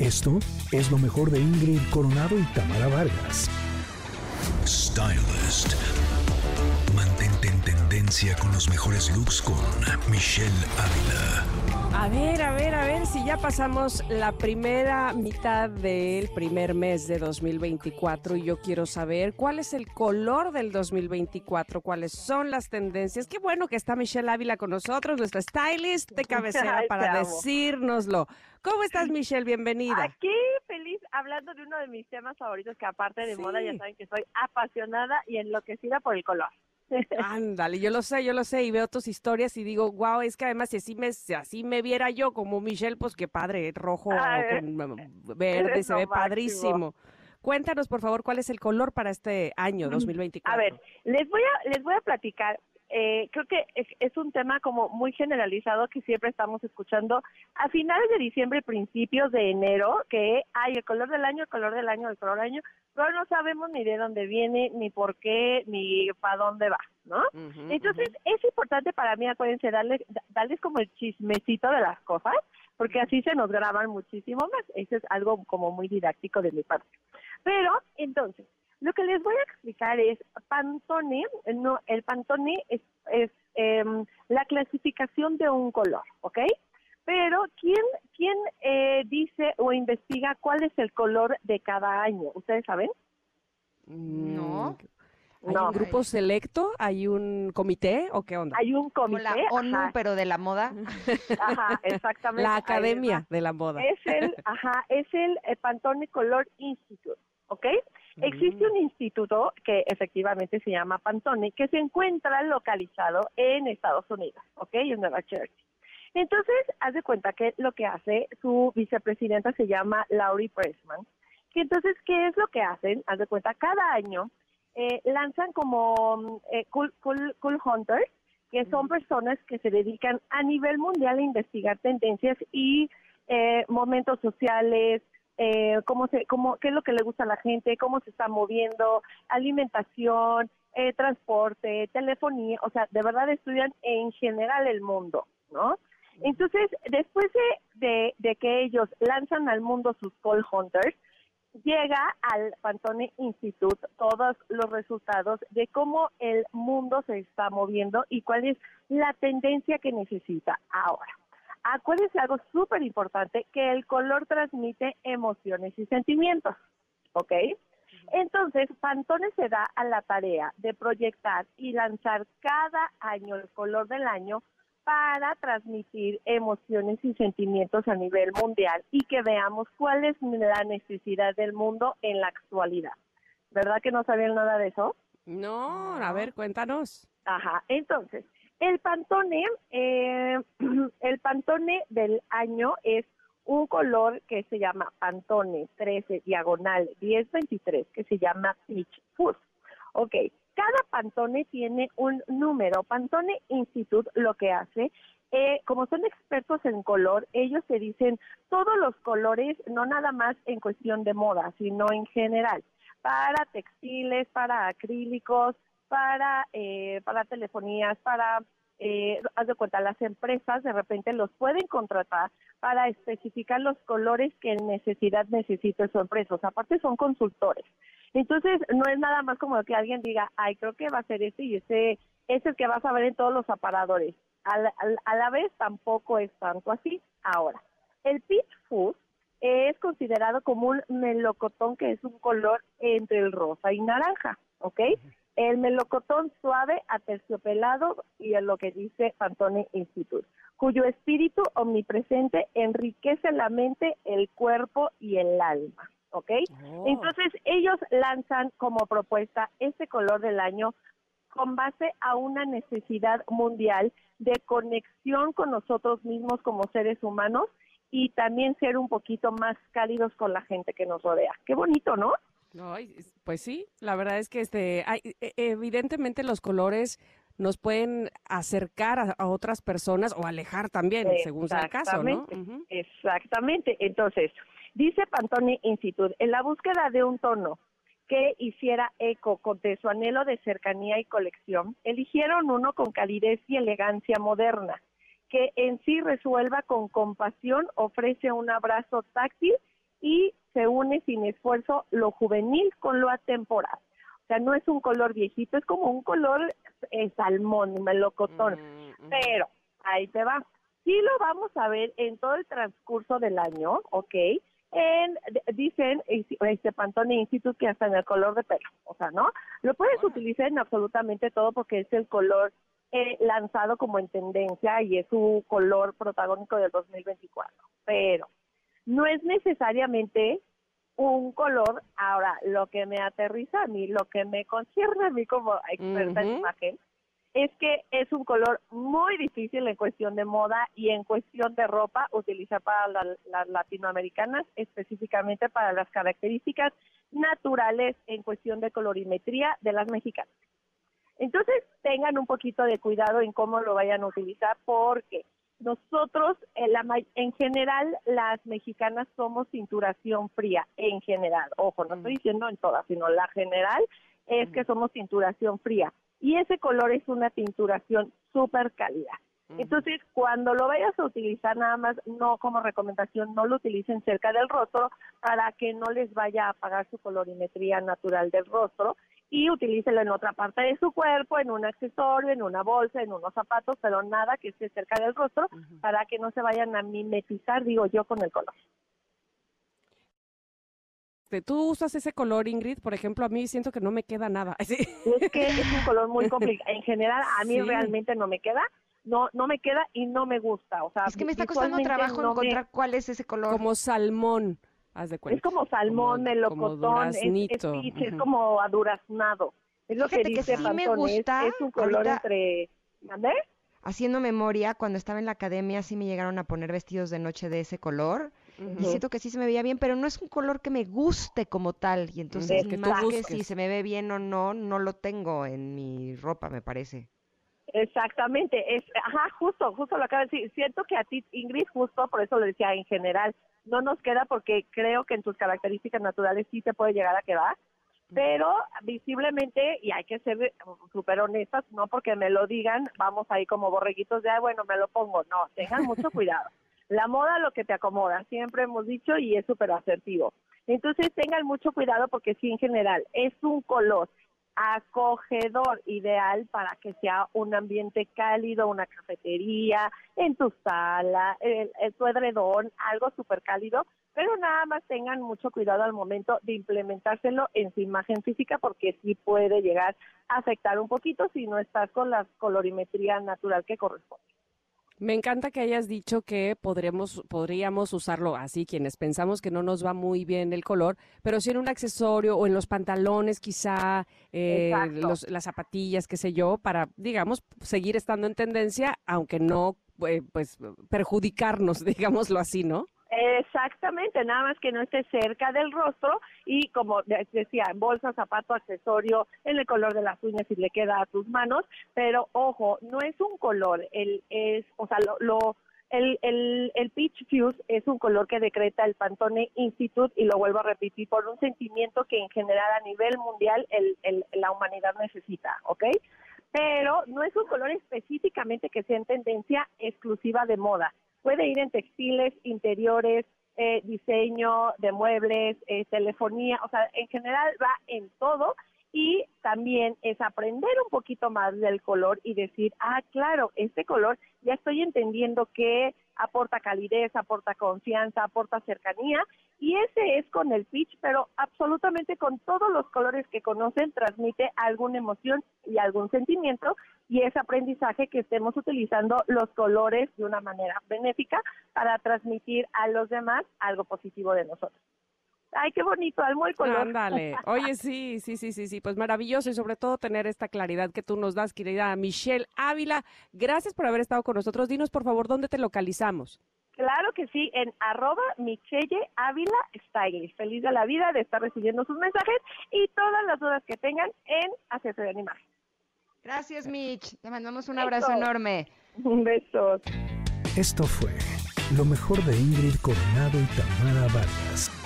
Esto es lo mejor de Ingrid Coronado y Tamara Vargas. Stylist. Mantente en tendencia con los mejores looks con Michelle Ávila. A ver, a ver, a ver si ya pasamos la primera mitad del primer mes de 2024 y yo quiero saber cuál es el color del 2024, cuáles son las tendencias. Qué bueno que está Michelle Ávila con nosotros, nuestra stylist de cabecera Ay, para decírnoslo. ¿Cómo estás, Michelle? Bienvenida. Aquí feliz hablando de uno de mis temas favoritos que aparte de Sí. moda ya saben que soy apasionada y enloquecida por el color. Ándale, yo lo sé, yo lo sé y veo tus historias y digo, wow, es que además si así me, si así me viera yo como Michelle, pues qué padre, rojo Ay, con mm, verde, eres se lo ve máximo. padrísimo. Cuéntanos, por favor, cuál es el color para este año 2024. A ver, les voy a les voy a platicar. Eh, creo que es, es un tema como muy generalizado que siempre estamos escuchando a finales de diciembre, principios de enero, que hay el color del año, el color del año, el color del año, pero no sabemos ni de dónde viene, ni por qué, ni para dónde va, ¿no? Entonces, es importante para mí, acuérdense, darles, darles como el chismecito de las cosas, porque así se nos graban muchísimo más. Eso es algo como muy didáctico de mi parte. Pero, entonces, lo que les voy a explicar es, Pantone, no, el Pantone es, es em, la clasificación de un color, ¿ok? Pero, ¿quién, quién eh, dice o investiga cuál es el color de cada año? ¿Ustedes saben? No. ¿Hay No. un grupo selecto? ¿Hay un comité o qué onda? Hay un Como comité. la ONU, ajá, pero de la moda. ajá, exactamente. La academia de la moda. Es el, ajá, es el, eh, Pantone Color Institute, ¿ok? Existe Mm. un instituto que efectivamente se llama Pantone, que se encuentra localizado en Estados Unidos, ¿ok? En Nueva Jersey. Entonces, haz de cuenta que lo que hace su vicepresidenta se llama Laurie Pressman, que entonces, ¿qué es lo que hacen? Haz de cuenta, cada año eh, lanzan como mm, eh, cool, cool, cool Hunters, que son personas que se dedican a nivel mundial a investigar tendencias y eh, momentos sociales, eh, cómo se, cómo, qué es lo que le gusta a la gente, cómo se está moviendo, alimentación, eh, transporte, telefonía, o sea, de verdad estudian en general el mundo, ¿no? Entonces, después de, de, de que ellos lanzan al mundo sus call hunters, llega al Pantone Institute todos los resultados de cómo el mundo se está moviendo y cuál es la tendencia que necesita ahora. Acuérdense algo súper importante, que el color transmite emociones y sentimientos, ¿ok? Entonces, Pantone se da a la tarea de proyectar y lanzar cada año el color del año para transmitir emociones y sentimientos a nivel mundial y que veamos cuál es la necesidad del mundo en la actualidad. ¿Verdad que no sabían nada de eso? No, a ver, cuéntanos. Ajá, entonces, el Pantone, eh, el Pantone del año es un color que se llama Pantone 13 diagonal 1023, que se llama Peach Fuzz. Ok, cada Pantone tiene un número. Pantone Institute lo que hace, eh, como son expertos en color, ellos te dicen todos los colores, no nada más en cuestión de moda, sino en general, para textiles, para acrílicos, para, eh, para telefonías, para, eh, haz de cuenta, las empresas de repente los pueden contratar para especificar los colores que en necesidad necesita su empresa. O sea, aparte son consultores. Entonces, no es nada más como que alguien diga, ay, creo que va a ser este y este es el que vas a ver en todos los aparadores. A la, a la- vez tampoco es tanto así. Ahora, el Peach Fuzz es considerado como un melocotón que es un color entre el rosa y naranja, ¿ok? El melocotón suave, aterciopelado y es lo que dice Pantone Institute, cuyo espíritu omnipresente enriquece la mente, el cuerpo y el alma, ¿ok? Oh. Entonces ellos lanzan como propuesta este color del año con base a una necesidad mundial de conexión con nosotros mismos como seres humanos y también ser un poquito más cálidos con la gente que nos rodea. Qué bonito, ¿no? Es- pues sí, la verdad es que este, hay- e- evidentemente los colores nos pueden acercar a, a otras personas o alejar también, según sea el caso, ¿no? Exactamente. Entonces, dice Pantone Institute, en la búsqueda de un tono que hiciera eco con de su anhelo de cercanía y colección, eligieron uno con calidez y elegancia moderna, que en sí resuelva con compasión, ofrece un abrazo táctil y se une sin esfuerzo lo juvenil con lo atemporal. O sea, no es un color viejito, es como un color eh, salmón, melocotón. Mm, mm. Pero ahí te va. Sí lo vamos a ver en todo el transcurso del año, ¿ok? En, dicen este Pantone Institute que hasta en el color de pelo, o sea, ¿no? Lo puedes utilizar en absolutamente todo porque es el color eh, lanzado como en tendencia y es su color protagónico del 2024. Pero no es necesariamente un color. Ahora, lo que me aterriza a mí, lo que me concierne a mí como experta en imagen, es que es un color muy difícil en cuestión de moda y en cuestión de ropa utilizar para la- las latinoamericanas, específicamente para las características naturales en cuestión de colorimetría de las mexicanas. Entonces, tengan un poquito de cuidado en cómo lo vayan a utilizar porque nosotros, en, la, ma- en general, las mexicanas somos cinturación fría, en general. Ojo, no estoy diciendo en todas, sino la general es que somos tinturación fría. Y ese color es una tinturación súper cálida. Entonces, cuando lo vayas a utilizar, nada más, no como recomendación, no lo utilicen cerca del rostro para que no les vaya a apagar su colorimetría natural del rostro y utilícelo en otra parte de su cuerpo, en un accesorio, en una bolsa, en unos zapatos, pero nada que esté cerca del rostro para que no se vayan a mimetizar, digo yo, con el color. Este, ¿Tú usas ese color, Ingrid? Por ejemplo, a mí siento que no me queda nada. Sí. Es que es un color muy complicado. En general, a mí Sí. realmente no me queda, no no me queda y no me gusta. O sea, Es que me está costando trabajo no me- encontrar cuál es ese color. Como salmón, haz de cuenta. Es como salmón, Como- melocotón, como es, es, como aduraznado. Es lo Fíjate que que dice sí me Pantone, gusta, es, un color ahorita- entre... ¿Mande? Haciendo memoria, cuando estaba en la academia sí me llegaron a poner vestidos de noche de ese color y siento que sí se me veía bien, pero no es un color que me guste como tal y entonces más que si se me ve bien o no, no lo tengo en mi ropa, me parece. Exactamente, es, ajá, justo, justo lo acabo de decir. Siento que a ti, Ingrid, justo por eso lo decía en general, no nos queda porque creo que en tus características naturales sí te puede llegar a quedar, pero visiblemente, y hay que ser eh, súper honestas, no porque me lo digan, vamos ahí como borreguitos de, "Ay, bueno, me lo pongo. No, tengan mucho cuidado. La moda lo que te acomoda, siempre hemos dicho, y es súper asertivo. Entonces tengan mucho cuidado porque sí, en general, es un color acogedor, ideal para que sea un ambiente cálido, una cafetería, en tu sala, el, el- tu edredón, algo súper cálido, pero nada más tengan mucho cuidado al momento de implementárselo en su imagen física porque sí puede llegar a afectar un poquito si no estás con la colorimetría natural que corresponde. Me encanta que hayas dicho que podremos, podríamos usarlo así, quienes pensamos que no nos va muy bien el color, pero sí en un accesorio o en los pantalones quizá, eh, los- las zapatillas, qué sé yo, para, digamos, seguir estando en tendencia, aunque no, eh, pues, perjudicarnos, digámoslo así, ¿no? Exactamente, nada más que no esté cerca del rostro y como de- decía, bolsa, zapato, accesorio, en el color de las uñas si le queda a tus manos, pero ojo, no es un color, el es, o sea, lo, lo el, el, el Peach Fuse es un color que decreta el Pantone Institute y lo vuelvo a repetir por un sentimiento que en general a nivel mundial el, el, la humanidad necesita, ¿ok? Pero no es un color específicamente que sea en tendencia exclusiva de moda. Puede ir en textiles, interiores, eh, diseño de muebles, eh, telefonía, o sea, en general va en todo y también es aprender un poquito más del color y decir, ah, claro, este color ya estoy entendiendo que aporta calidez, aporta confianza, aporta cercanía y ese es con el pitch, pero absolutamente con todos los colores que conocen transmite alguna emoción y algún sentimiento y es aprendizaje que estemos utilizando los colores de una manera benéfica para transmitir a los demás algo positivo de nosotros. Ay, qué bonito, almo el color. Ándale. Oye, sí, sí, sí, sí, sí, pues maravilloso y sobre todo tener esta claridad que tú nos das, querida Michelle Ávila. Gracias por haber estado con nosotros. Dinos, por favor, ¿dónde te localizamos? Claro que sí, en arroba Michelle Ávila Stylist. Feliz de la vida de estar recibiendo sus mensajes y todas las dudas que tengan en Asesoría de Imagen. Gracias, Mitch. Te mandamos un abrazo enorme. Un beso. Esto fue lo mejor de Ingrid Coronado y Tamara Vargas.